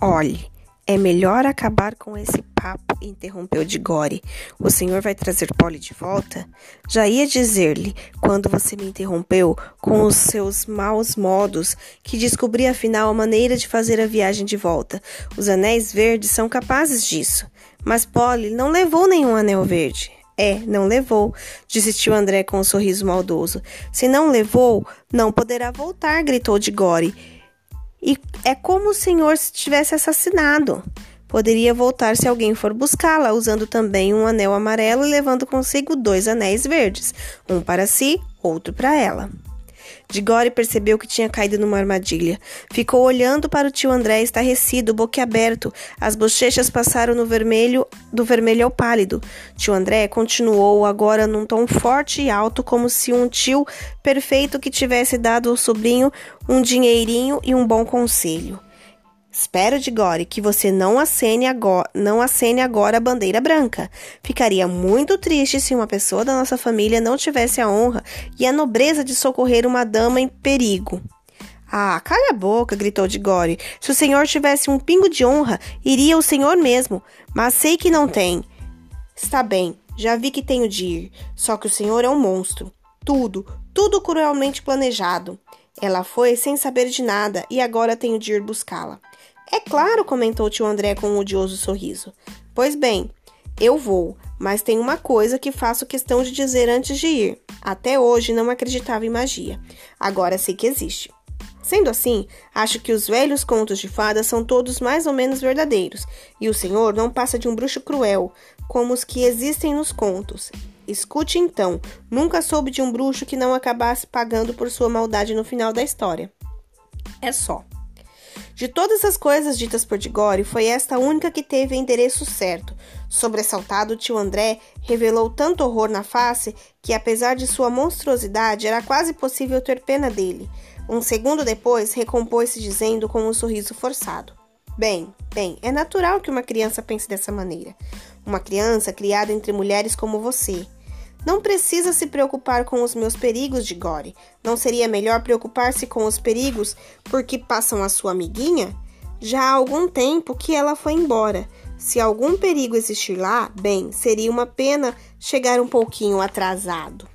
Olhe, é melhor acabar com esse papo, interrompeu Digore. O senhor vai trazer Polly de volta? Já ia dizer-lhe, quando você me interrompeu com os seus maus modos, que descobri afinal a maneira de fazer a viagem de volta. Os anéis verdes são capazes disso. Mas Polly não levou nenhum anel verde. É, não levou, disse tio André com um sorriso maldoso. Se não levou, não poderá voltar, gritou Digore. E é como o senhor se tivesse assassinado. Poderia voltar se alguém for buscá-la, usando também um anel amarelo e levando consigo dois anéis verdes, um para si, outro para ela. Digore percebeu que tinha caído numa armadilha. Ficou olhando para o tio André estarrecido, boquiaberto. As bochechas passaram no vermelho, do vermelho ao pálido. Tio André continuou agora num tom forte e alto, como se um tio perfeito que tivesse dado ao sobrinho um dinheirinho e um bom conselho. Espero, Digore, que você não acene, agora, não acene agora a bandeira branca. Ficaria muito triste se uma pessoa da nossa família não tivesse a honra e a nobreza de socorrer uma dama em perigo. Ah, cala a boca, gritou Digore. Se o senhor tivesse um pingo de honra, iria o senhor mesmo. Mas sei que não tem. Está bem, já vi que tenho de ir. Só que o senhor é um monstro. Tudo, tudo cruelmente planejado. Ela foi sem saber de nada e agora tenho de ir buscá-la. É claro, comentou tio André com um odioso sorriso. Pois bem, eu vou, mas tem uma coisa que faço questão de dizer antes de ir. Até hoje não acreditava em magia. Agora sei que existe. Sendo assim, acho que os velhos contos de fadas são todos mais ou menos verdadeiros, e o senhor não passa de um bruxo cruel, como os que existem nos contos. Escute então, nunca soube de um bruxo que não acabasse pagando por sua maldade no final da história. É só. De todas as coisas ditas por Digore, foi esta a única que teve endereço certo. Sobressaltado, tio André revelou tanto horror na face que, apesar de sua monstruosidade, era quase possível ter pena dele. Um segundo depois, recompôs-se dizendo com um sorriso forçado: Bem, bem, é natural que uma criança pense dessa maneira. Uma criança criada entre mulheres como você. Não precisa se preocupar com os meus perigos de Gore. Não seria melhor preocupar-se com os perigos porque passam a sua amiguinha? Já há algum tempo que ela foi embora. Se algum perigo existir lá, bem, seria uma pena chegar um pouquinho atrasado.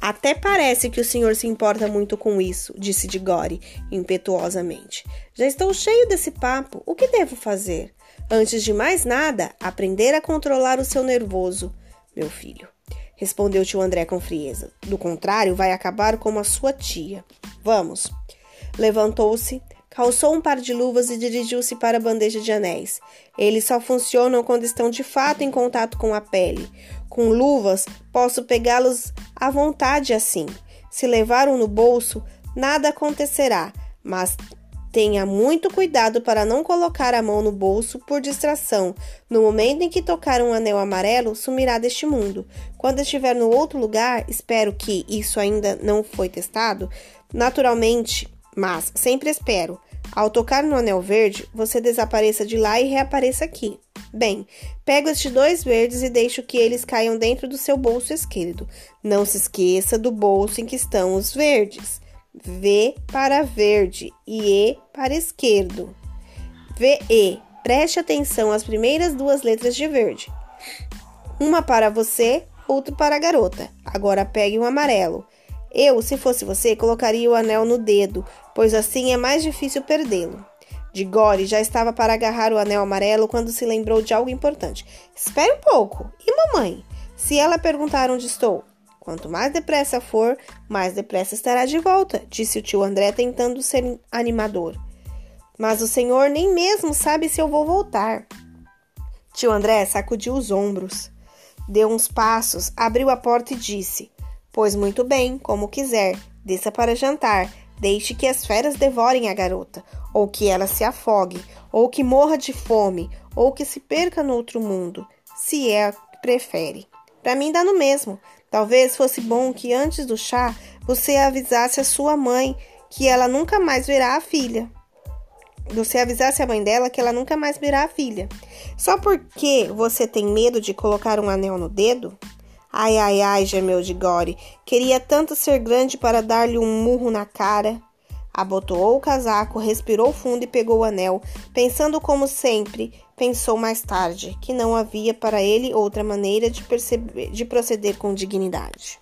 Até parece que o senhor se importa muito com isso, disse Digore impetuosamente. Já estou cheio desse papo. O que devo fazer? Antes de mais nada, aprender a controlar o seu nervoso, meu filho respondeu tio André com frieza. Do contrário, vai acabar como a sua tia. Vamos. Levantou-se, calçou um par de luvas e dirigiu-se para a bandeja de anéis. Eles só funcionam quando estão de fato em contato com a pele. Com luvas, posso pegá-los à vontade assim. Se levar um no bolso, nada acontecerá, mas Tenha muito cuidado para não colocar a mão no bolso por distração. No momento em que tocar um anel amarelo, sumirá deste mundo. Quando estiver no outro lugar, espero que isso ainda não foi testado, naturalmente, mas sempre espero. Ao tocar no anel verde, você desapareça de lá e reapareça aqui. Bem, pego estes dois verdes e deixo que eles caiam dentro do seu bolso esquerdo. Não se esqueça do bolso em que estão os verdes. V para verde e E para esquerdo. VE. Preste atenção às primeiras duas letras de verde. Uma para você, outra para a garota. Agora pegue um amarelo. Eu, se fosse você, colocaria o anel no dedo, pois assim é mais difícil perdê-lo. Digore já estava para agarrar o anel amarelo quando se lembrou de algo importante. Espere um pouco. E mamãe? Se ela perguntar onde estou, Quanto mais depressa for, mais depressa estará de volta, disse o tio André, tentando ser animador. Mas o senhor nem mesmo sabe se eu vou voltar. Tio André sacudiu os ombros, deu uns passos, abriu a porta e disse: Pois muito bem, como quiser, desça para jantar. Deixe que as feras devorem a garota, ou que ela se afogue, ou que morra de fome, ou que se perca no outro mundo, se é que prefere. Para mim dá no mesmo. Talvez fosse bom que antes do chá você avisasse a sua mãe que ela nunca mais verá a filha. Você avisasse a mãe dela que ela nunca mais verá a filha. Só porque você tem medo de colocar um anel no dedo? Ai, ai, ai, gemeu de Gore. Queria tanto ser grande para dar-lhe um murro na cara. Abotoou o casaco, respirou fundo e pegou o anel, pensando como sempre, pensou mais tarde, que não havia para ele outra maneira de, de proceder com dignidade.